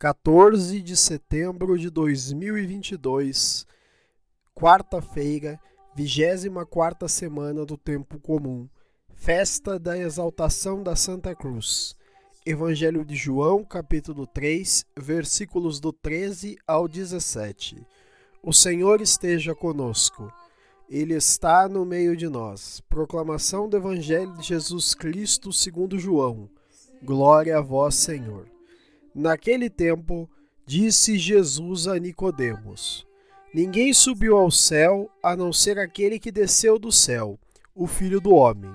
14 de setembro de 2022, quarta-feira, 24 semana do tempo comum, festa da exaltação da Santa Cruz. Evangelho de João, capítulo 3, versículos do 13 ao 17. O Senhor esteja conosco. Ele está no meio de nós. Proclamação do Evangelho de Jesus Cristo, segundo João. Glória a vós, Senhor. Naquele tempo, disse Jesus a Nicodemos: Ninguém subiu ao céu a não ser aquele que desceu do céu, o Filho do homem.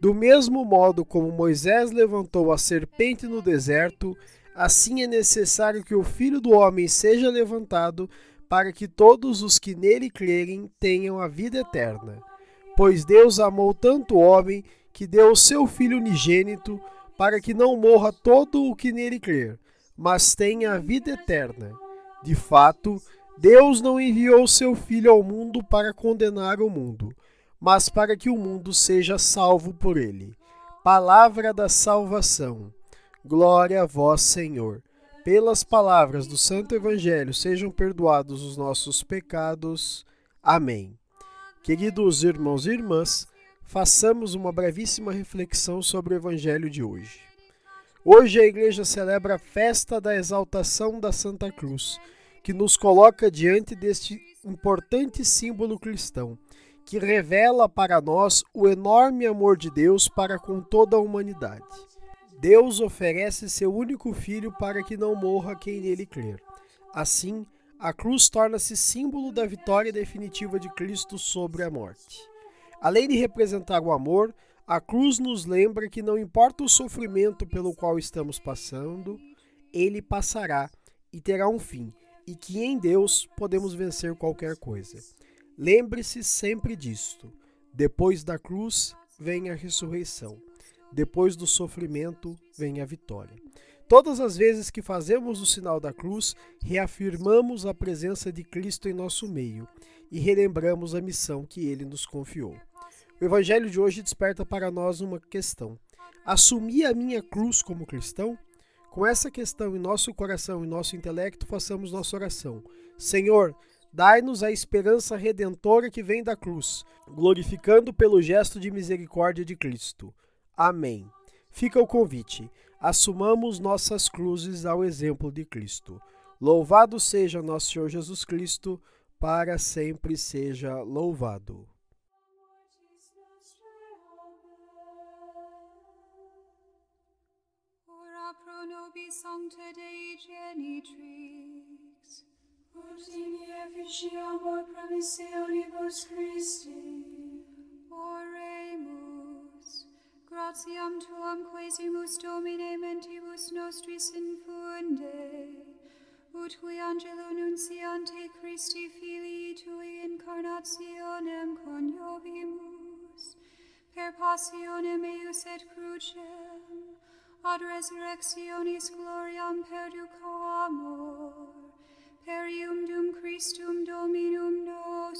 Do mesmo modo como Moisés levantou a serpente no deserto, assim é necessário que o Filho do homem seja levantado, para que todos os que nele crerem tenham a vida eterna. Pois Deus amou tanto o homem que deu o seu Filho unigênito, para que não morra todo o que nele crer, mas tenha a vida eterna. De fato, Deus não enviou seu Filho ao mundo para condenar o mundo, mas para que o mundo seja salvo por ele. Palavra da salvação. Glória a vós, Senhor. Pelas palavras do Santo Evangelho sejam perdoados os nossos pecados. Amém. Queridos irmãos e irmãs, façamos uma brevíssima reflexão sobre o Evangelho de hoje. Hoje a igreja celebra a festa da exaltação da Santa Cruz, que nos coloca diante deste importante símbolo cristão, que revela para nós o enorme amor de Deus para com toda a humanidade. Deus oferece seu único filho para que não morra quem nele crer. Assim, a cruz torna-se símbolo da vitória definitiva de Cristo sobre a morte. Além de representar o amor, a cruz nos lembra que não importa o sofrimento pelo qual estamos passando, ele passará e terá um fim, e que em Deus podemos vencer qualquer coisa. Lembre-se sempre disto: depois da cruz vem a ressurreição, depois do sofrimento vem a vitória. Todas as vezes que fazemos o sinal da cruz, reafirmamos a presença de Cristo em nosso meio e relembramos a missão que ele nos confiou. O Evangelho de hoje desperta para nós uma questão: assumir a minha cruz como cristão? Com essa questão em nosso coração e nosso intelecto, façamos nossa oração. Senhor, dai-nos a esperança redentora que vem da cruz, glorificando pelo gesto de misericórdia de Cristo. Amém. Fica o convite. Assumamos nossas cruzes ao exemplo de Cristo. Louvado seja nosso Senhor Jesus Cristo, para sempre seja louvado. Pro nobis sancta Dei genitrix, ut in efficiamur promissionibus Christi. Oremus, gratiam tuam quesimus Domine mentibus nostris infunde, ut qui angelo nunciante Christi Filii Tui incarnationem coniovimus, per passionem eius et crucem, ad resurrectionis gloriam perduco amor, perium dum Christum Dominum nostrum.